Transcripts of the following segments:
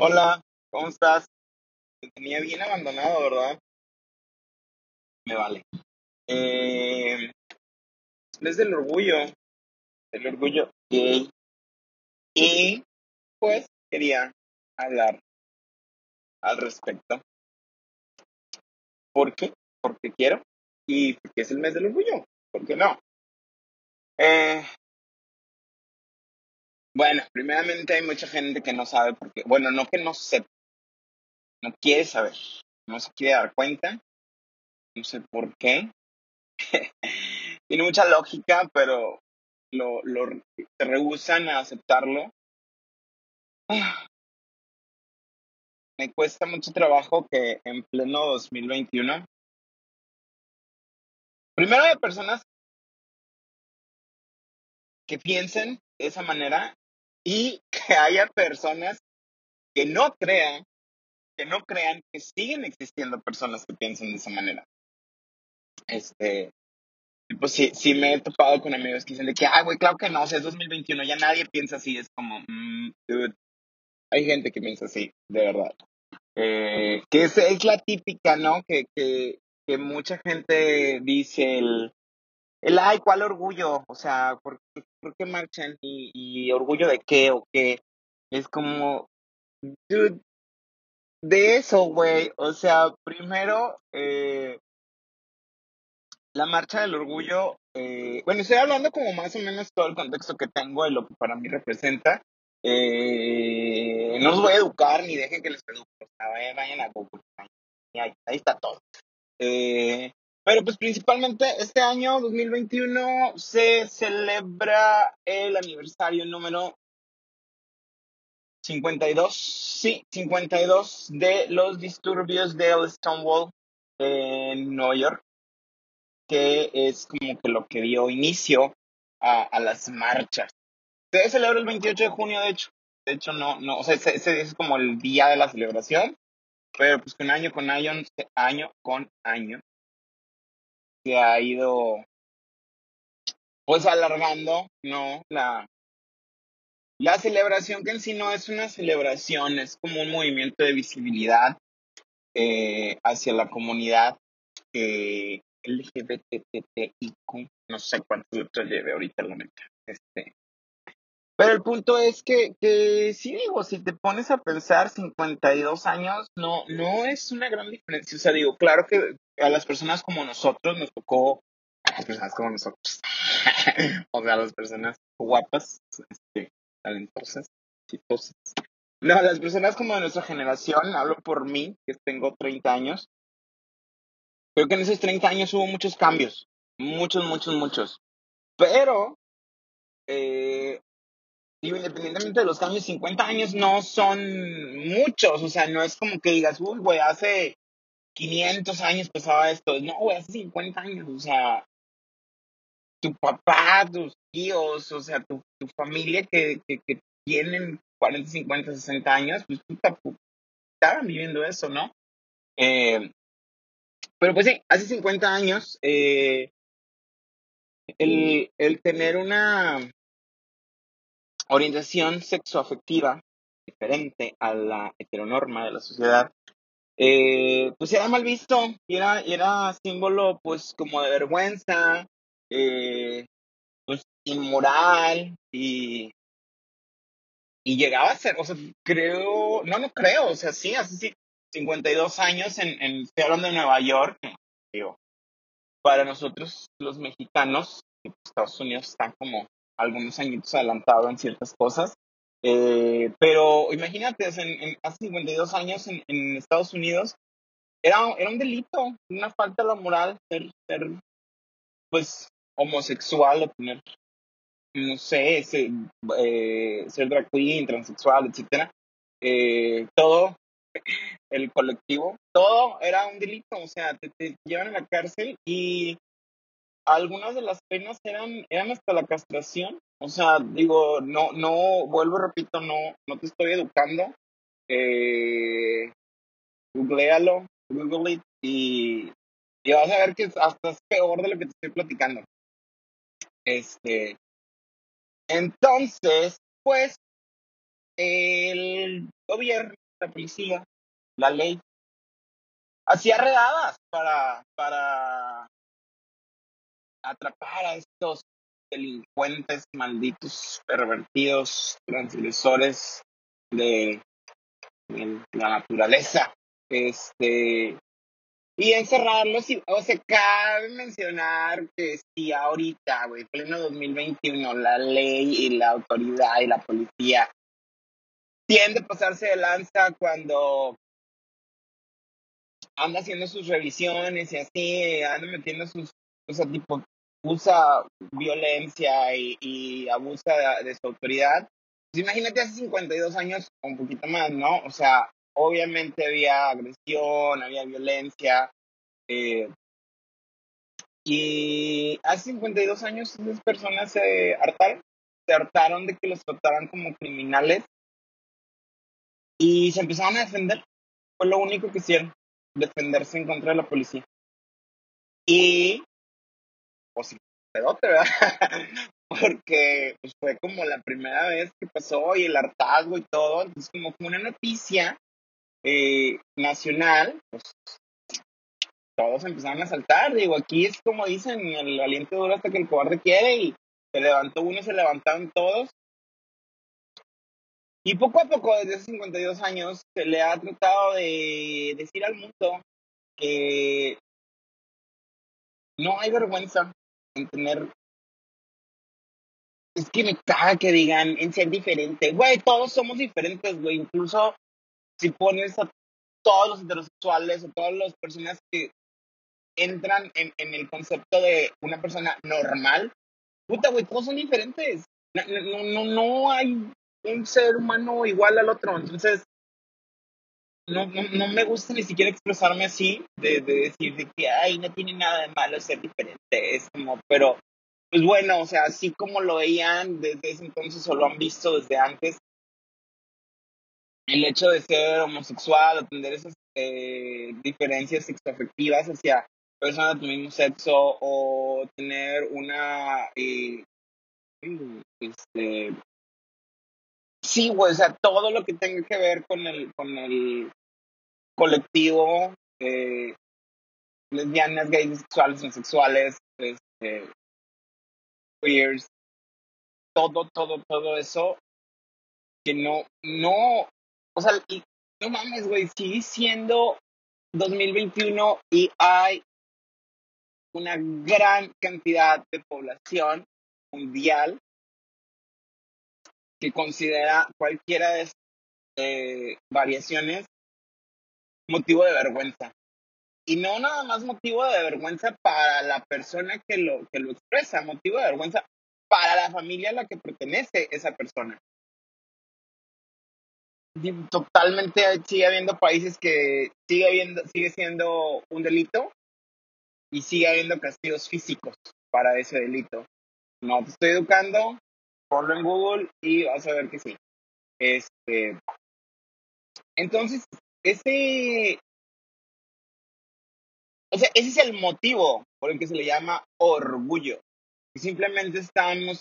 Hola, ¿cómo estás? Te tenía bien abandonado, ¿verdad? Me vale. Eh, es del orgullo, del orgullo gay. Y pues quería hablar al respecto. ¿Por qué? Porque quiero y porque es el mes del orgullo. ¿Por qué no? Eh, bueno, primeramente hay mucha gente que no sabe por qué. Bueno, no que no sepa, no quiere saber, no se quiere dar cuenta, no sé por qué. Tiene mucha lógica, pero lo, lo se rehusan a aceptarlo. Me cuesta mucho trabajo que en pleno 2021, primero hay personas que piensen de esa manera y que haya personas que no crean, que no crean que siguen existiendo personas que piensen de esa manera. Este, pues sí, sí me he topado con amigos que dicen de que, ay, güey, claro que no, o sea, es 2021, ya nadie piensa así, es como, mm, dude, hay gente que piensa así, de verdad. Eh, que es, es la típica, ¿no? Que, que, que mucha gente dice el, el, ay, ¿cuál orgullo? O sea, ¿por, qué- por qué marchan? ¿Y, ¿Y orgullo de qué o qué? Es como, dude, de eso, güey. O sea, primero, eh, la marcha del orgullo, eh, bueno, estoy hablando como más o menos todo el contexto que tengo de lo que para mí representa. Eh, no los voy a educar ni dejen que les eduque. Vayan a Google. Ahí, ahí está todo. Eh, pero pues principalmente este año 2021 se celebra el aniversario número 52, sí, 52 de los disturbios del Stonewall en Nueva York, que es como que lo que dio inicio a, las marchas. Se celebra el 28 de junio, de hecho. De hecho, no, no, o sea, ese, ese es como el día de la celebración, pero pues que año con año, año con año, se ha ido pues alargando, ¿no? La, la celebración que en sí no es una celebración, es como un movimiento de visibilidad eh, hacia la comunidad eh, LGBTTIQ, no sé cuántos letras lleve ahorita la neta. Este. Pero el punto es que, que sí digo, si te pones a pensar 52 años, no, no es una gran diferencia. O sea, digo, claro que a las personas como nosotros nos tocó, a las personas como nosotros, o sea, a las personas guapas, este, talentosas, exitosas. No, las personas como de nuestra generación, hablo por mí, que tengo 30 años, creo que en esos 30 años hubo muchos cambios, muchos, muchos, muchos. Pero, eh, independientemente de los cambios, 50 años no son muchos, o sea, no es como que digas, uy, güey, hace 500 años pasaba esto, no, güey, hace 50 años, o sea, tu papá, tus tíos, o sea, tu, familia que, tienen 40, 50, 60 años, pues puta, pu- estaban viviendo eso, ¿no? Eh, pero pues sí, hace 50 años, eh, el, el tener una orientación sexoafectiva diferente a la heteronorma de la sociedad, eh, pues era mal visto, era, era símbolo pues como de vergüenza, eh, pues inmoral, y, y llegaba a ser, o sea, creo, no, no creo, o sea, sí, hace sí, 52 años en, en, estoy hablando de Nueva York, digo, para nosotros los mexicanos, pues, Estados Unidos está como algunos añitos adelantado en ciertas cosas, eh, pero imagínate, en, en- hace 52 años en, en Estados Unidos era, era un delito, una falta de la moral ser, ser pues homosexual o tener, no sé, ese, eh, ser drag queen, transexual, etcétera. Eh, todo el colectivo, todo era un delito, o sea, te, te llevan a la cárcel y algunas de las penas eran, eran hasta la castración. O sea, digo, no, no, vuelvo, repito, no, no te estoy educando. Eh, googlealo, google it y, y vas a ver que hasta es peor de lo que te estoy platicando. Este, entonces, pues, el gobierno la policía, la ley, hacía redadas para, para atrapar a estos delincuentes malditos, pervertidos, transgresores de, la naturaleza. Este, y encerrarlos, y, o sea, cabe mencionar que si ahorita, güey, pleno 2021, la ley y la autoridad y la policía tiende a pasarse de lanza cuando anda haciendo sus revisiones y así, anda metiendo sus, o sea, tipo, usa violencia y, abusa de, su autoridad. Pues imagínate hace 52 años un poquito más, ¿no? O sea, obviamente había agresión, había violencia. Eh, y hace 52 años esas personas se hartaron, se hartaron de que los trataran como criminales y se empezaron a defender. Fue lo único que hicieron, defenderse en contra de la policía. Y, Porque pues, fue como la primera vez que pasó y el hartazgo y todo. Entonces, como fue una noticia eh, nacional, pues todos empezaron a saltar. Digo, aquí es como dicen, el valiente dura hasta que el cobarde quiere y se levantó uno, se levantaron todos y poco a poco, desde hace 52 años, se le ha tratado de decir al mundo que no hay vergüenza en tener... Es que me caga que digan en ser diferente. Güey, todos somos diferentes, güey. Incluso si pones a todos los heterosexuales o todas las personas que entran en, en el concepto de una persona normal, puta, güey, todos son diferentes. No, no, no, no hay un ser humano igual al otro. Entonces, no, no, me gusta ni siquiera expresarme así, de, decir de que, ay, no tiene nada de malo ser diferente. Es como, pero, pues bueno, o sea, así como lo veían desde ese entonces o lo han visto desde antes, el hecho de ser homosexual o tener esas eh, diferencias sexoafectivas hacia personas de tu mismo sexo o tener una eh, este, sí, güey, o sea, todo lo que tenga que ver con el, con el colectivo, lesbianas, gays, bisexuales, homosexuales, este, queers, todo, todo, todo eso, que no, no, o sea, no mames, güey, sigue siendo 2021 y hay una gran cantidad de población mundial que considera cualquiera de estas eh, variaciones motivo de vergüenza. Y no nada más motivo de vergüenza para la persona que lo, que lo expresa, motivo de vergüenza para la familia a la que pertenece esa persona. Totalmente sigue habiendo países que sigue, habiendo, sigue siendo un delito y sigue habiendo castigos físicos para ese delito. No te estoy educando, ponlo en Google y vas a ver que sí. Este, entonces, ese, o sea, ese es el motivo por el que se le llama orgullo. Simplemente estamos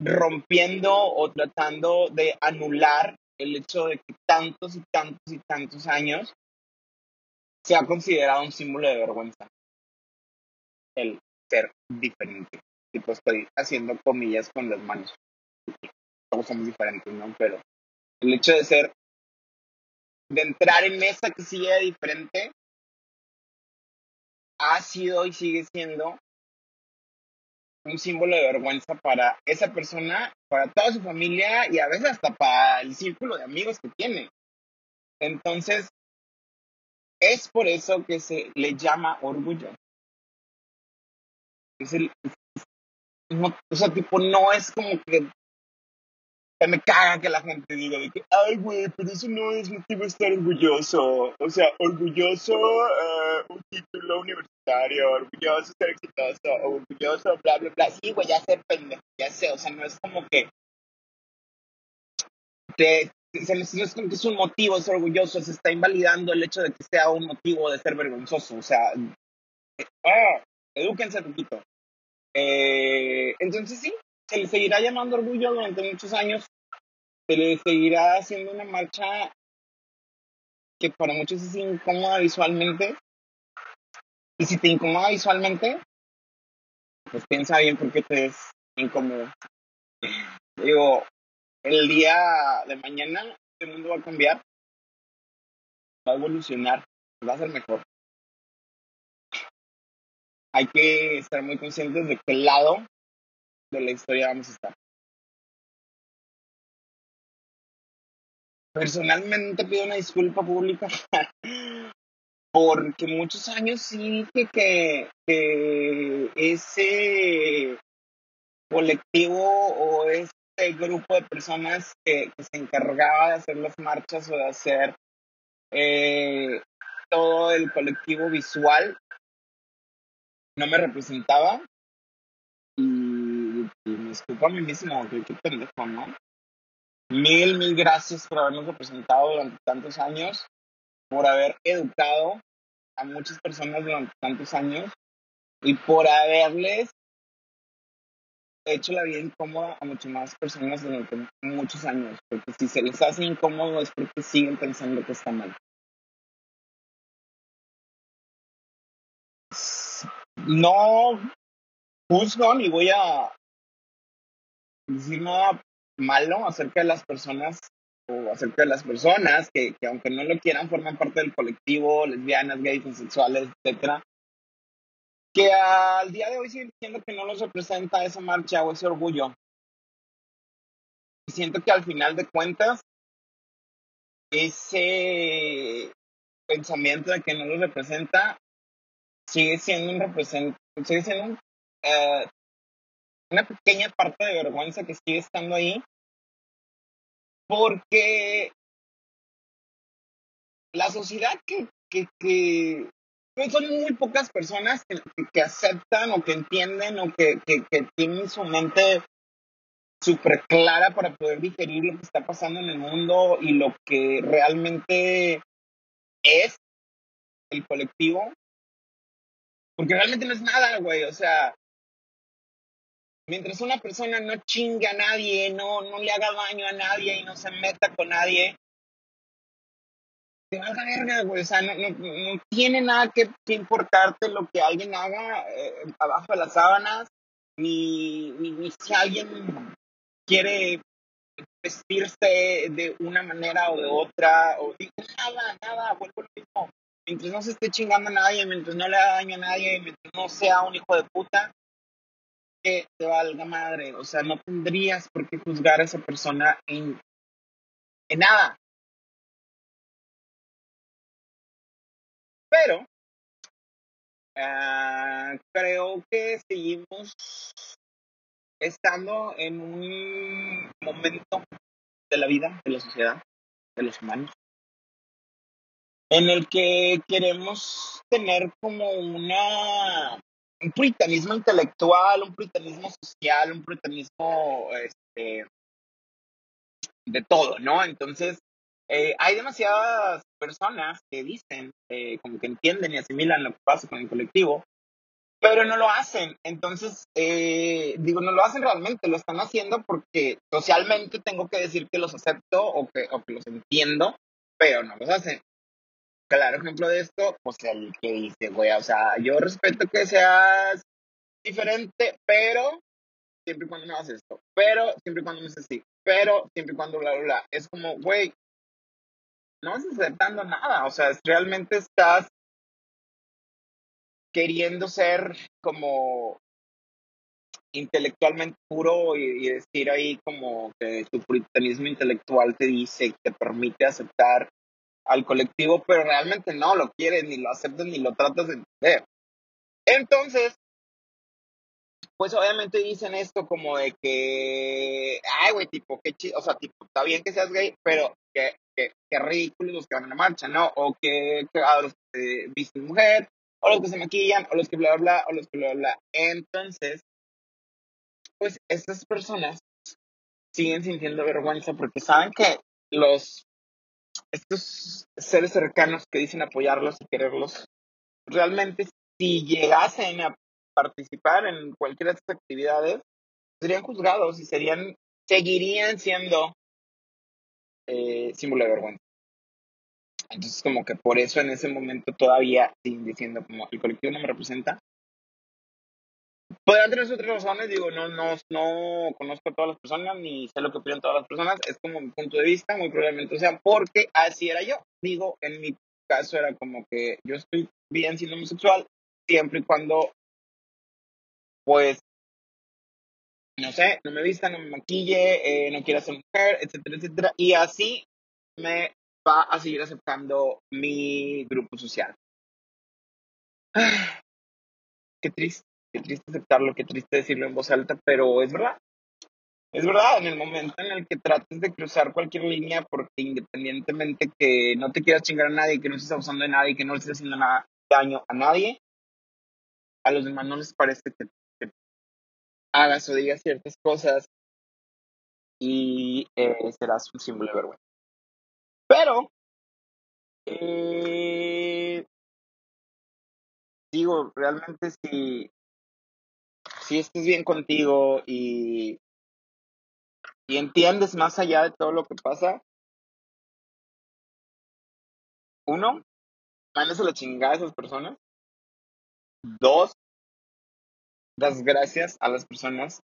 rompiendo o tratando de anular el hecho de que tantos y tantos y tantos años se ha considerado un símbolo de vergüenza. El ser diferente tipo estoy haciendo comillas con las manos. Todos somos diferentes, ¿no? Pero el hecho de ser, de entrar en que sigue diferente, ha sido y sigue siendo un símbolo de vergüenza para esa persona, para toda su familia y a veces hasta para el círculo de amigos que tiene. Entonces, es por eso que se le llama orgullo. Es el, o sea, tipo, no es como que me caga que la gente diga de que, ay, güey, pero eso no es motivo de estar orgulloso. O sea, orgulloso uh, un título universitario, orgulloso ser exitoso, orgulloso, bla, bla, bla. Sí, güey, ya sé, pendejo, ya sé. O sea, no es como que te, se no es como que es un motivo ser orgulloso, se está invalidando el hecho de que sea un motivo de ser vergonzoso. O sea, eh, ah, edúquense un poquito. Eh, entonces sí, se le seguirá llamando orgullo durante muchos años. se le seguirá haciendo una marcha que para muchos es incómoda visualmente. Y si te incomoda visualmente, pues piensa bien por qué te es incómodo. Digo, el día de mañana el mundo va a cambiar, va a evolucionar, va a ser mejor. Hay que estar muy conscientes de qué lado de la historia vamos a estar. Personalmente pido una disculpa pública porque muchos años sí dije que, que ese colectivo o este grupo de personas que, se encargaba de hacer las marchas o de hacer eh, todo el colectivo visual no me representaba y, me disculpo a mí mismo, que pendejo, ¿no? Mil, mil gracias por habernos representado durante tantos años, por haber educado a muchas personas durante tantos años y por haberles hecho la vida incómoda a muchas más personas durante muchos años, porque si se les hace incómodo es porque siguen pensando que está mal. No juzgo ni voy a decir nada malo acerca de las personas o acerca de las personas que, que aunque no lo quieran forman parte del colectivo, lesbianas, gays, bisexuales, etcétera, que al día de hoy siguen diciendo que no los representa esa marcha o ese orgullo. Y siento que al final de cuentas, ese pensamiento de que no los representa sigue siendo un represent sigue siendo eh, una pequeña parte de vergüenza que sigue estando ahí porque la sociedad que, que, que pues, son muy pocas personas que, aceptan o que entienden o que, que tienen su mente súper clara para poder digerir lo que está pasando en el mundo y lo que realmente es el colectivo. Porque realmente no es nada, güey. O sea, mientras una persona no chingue a nadie, no, no le haga daño a nadie y no se meta con nadie, te valga verga, güey. O sea, no, no, tiene nada que, importarte lo que alguien haga eh, abajo de las sábanas, ni, ni, si alguien quiere vestirse de una manera o de otra, o nada, nada, vuelvo lo mismo. Mientras no se esté chingando a nadie, mientras no le haga daño a nadie, mientras no sea un hijo de puta, que te valga madre. O sea, no tendrías por qué juzgar a esa persona en, en nada. Pero ah, creo que seguimos estando en un momento de la vida, de la sociedad, de los humanos, en el que queremos tener como una un puritanismo intelectual, un puritanismo social, un puritanismo este, de todo, ¿no? Entonces, eh, hay demasiadas personas que dicen, eh, como que entienden y asimilan lo que pasa con el colectivo, pero no lo hacen. Entonces, eh, digo, no lo hacen realmente, lo están haciendo porque socialmente tengo que decir que los acepto o que, o que los entiendo, pero no los hacen. Claro ejemplo de esto, pues el que dice, güey, o sea, yo respeto que seas diferente, pero siempre y cuando no haces esto, pero siempre y cuando no es así, pero siempre y cuando bla, bla, bla. Es como, güey, no estás aceptando nada, o sea, realmente estás queriendo ser como intelectualmente puro y, decir ahí como que tu puritanismo intelectual te dice, te permite aceptar al colectivo, pero realmente no lo quieres, ni lo aceptas, ni lo tratas de entender. Entonces, pues obviamente dicen esto como de que, ay, güey, tipo, qué chido, o sea, tipo, está bien que seas gay, pero que, que, que ridículos los que van a la marcha, ¿no? O que, a los que visten mujer, o los que se maquillan, o los que bla, bla, bla, o los que bla, bla. Entonces, pues estas personas siguen sintiendo vergüenza porque saben que los, estos seres cercanos que dicen apoyarlos y quererlos, realmente si llegasen a participar en cualquiera de estas actividades, serían juzgados y serían, seguirían siendo eh, símbolo de vergüenza. Entonces, como que por eso en ese momento todavía siguen diciendo como el colectivo no me representa. Podrían tener sus otras razones, digo, no, no, no conozco a todas las personas ni sé lo que opinan todas las personas, es como mi punto de vista, muy probablemente sea porque así era yo. Digo, en mi caso era como que yo estoy bien siendo homosexual siempre y cuando, pues, no sé, no me vista, no me maquille, eh, no quiera ser mujer, etcétera, etcétera. Y así me va a seguir aceptando mi grupo social. qué triste, qué triste aceptarlo, qué triste decirlo en voz alta, pero es verdad. Es verdad, en el momento en el que trates de cruzar cualquier línea, porque independientemente que no te quieras chingar a nadie, que no estés abusando de nadie, que no estés haciendo nada, daño a nadie, a los demás no les parece que, hagas o digas ciertas cosas y eh, serás un símbolo de vergüenza. Pero, eh, digo, realmente si, si estás bien contigo y, y entiendes más allá de todo lo que pasa, uno, mandas a la chingada a esas personas. Dos, das gracias a las personas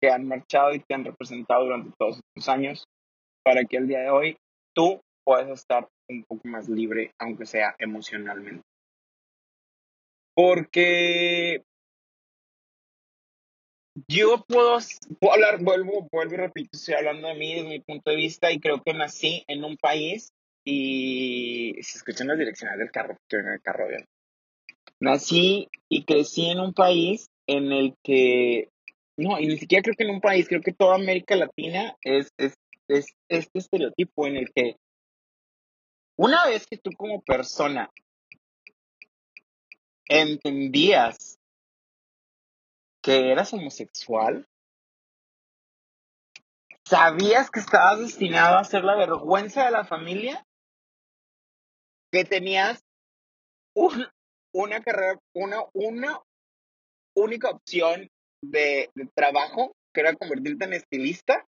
que han marchado y que han representado durante todos estos años para que el día de hoy tú puedes estar un poco más libre, aunque sea emocionalmente. Porque yo puedo, hablar, vuelvo, vuelvo y repito, estoy hablando de mí desde mi punto de vista y creo que nací en un país y se escuchan las direcciones del carro, en el carro bien. Nací y crecí en un país en el que, no, y ni siquiera creo que en un país, creo que toda América Latina es, es, es este estereotipo en el que una vez que tú como persona entendías que eras homosexual, sabías que estabas destinado a ser la vergüenza de la familia, que tenías una carrera, una, una única opción de, de trabajo, que era convertirte en estilista,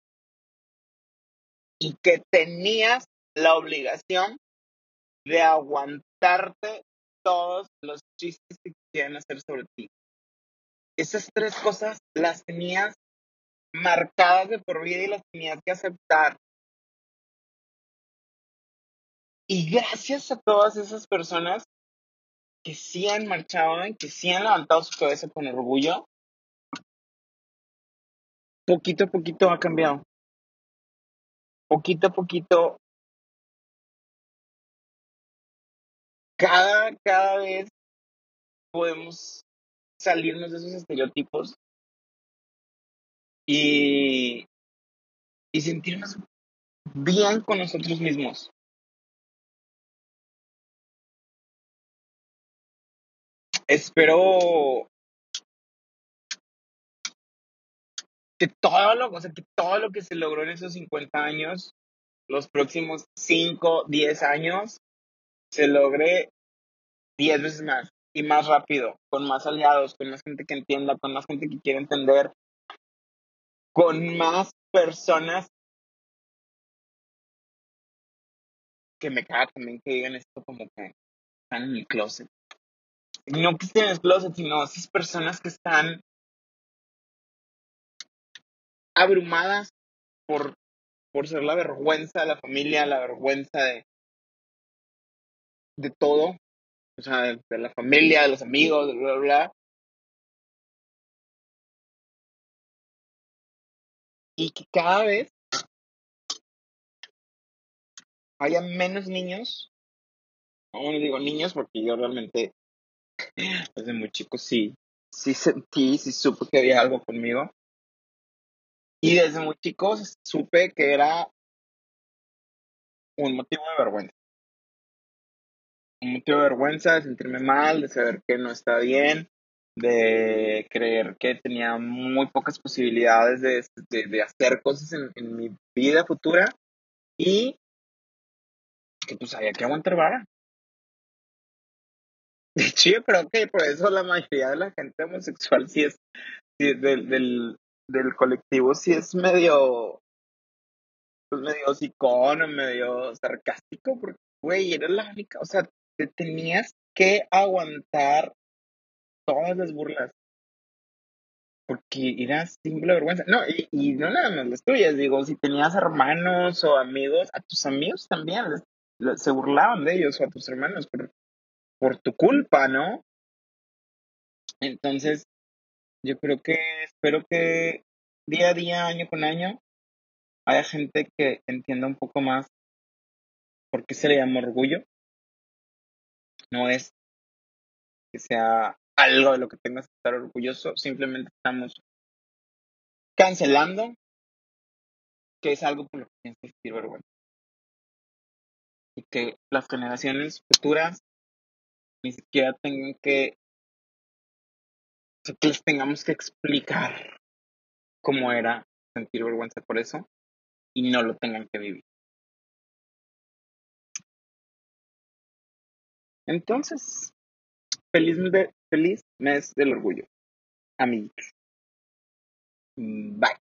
y que tenías la obligación de aguantarte todos los chistes que quisieran hacer sobre ti. Esas tres cosas las tenías marcadas de por vida y las tenías que aceptar. Y gracias a todas esas personas que sí han marchado, que sí han levantado su cabeza con orgullo, poquito a poquito ha cambiado. Poquito a poquito cada, cada vez podemos salirnos de esos estereotipos y, y sentirnos bien con nosotros mismos. Espero que todo lo, o sea, que todo lo que se logró en esos 50 años, los próximos 5, 10 años, se logre 10 veces más y más rápido, con más aliados, con más gente que entienda, con más gente que quiere entender, con más personas que me caga también que digan esto como que están en el closet. No que estén en el closet, sino esas personas que están abrumadas por, por ser la vergüenza de la familia, la vergüenza de, de todo, o sea, de la familia, de los amigos, bla, bla, bla. Y que cada vez haya menos niños, no digo niños porque yo realmente desde muy chico sí, sí sentí, sí supe que había algo conmigo. Y desde muy chico supe que era un motivo de vergüenza de vergüenza, de sentirme mal, de saber que no está bien, de creer que tenía muy pocas posibilidades de, de, hacer cosas en, en, mi vida futura y que pues había que aguantar vara. De hecho, yo creo que por eso la mayoría de la gente homosexual sí es, sí, del, del, del colectivo, sí es medio pues medio psicón medio sarcástico, porque, güey, era la única, o sea, te tenías que aguantar todas las burlas. Porque era simple vergüenza. No, y, no nada más las tuyas, digo, si tenías hermanos o amigos, a tus amigos también se burlaban de ellos o a tus hermanos por, por tu culpa, ¿no? Entonces, yo creo que espero que día a día, año con año, haya gente que entienda un poco más por qué se le llama orgullo. No es que sea algo de lo que tengas que estar orgulloso, simplemente estamos cancelando que es algo por lo que tienes que sentir vergüenza. Y que las generaciones futuras ni siquiera tengan que, que les tengamos que explicar cómo era sentir vergüenza por eso y no lo tengan que vivir. Entonces, feliz, de, feliz mes del orgullo, amigos. Bye.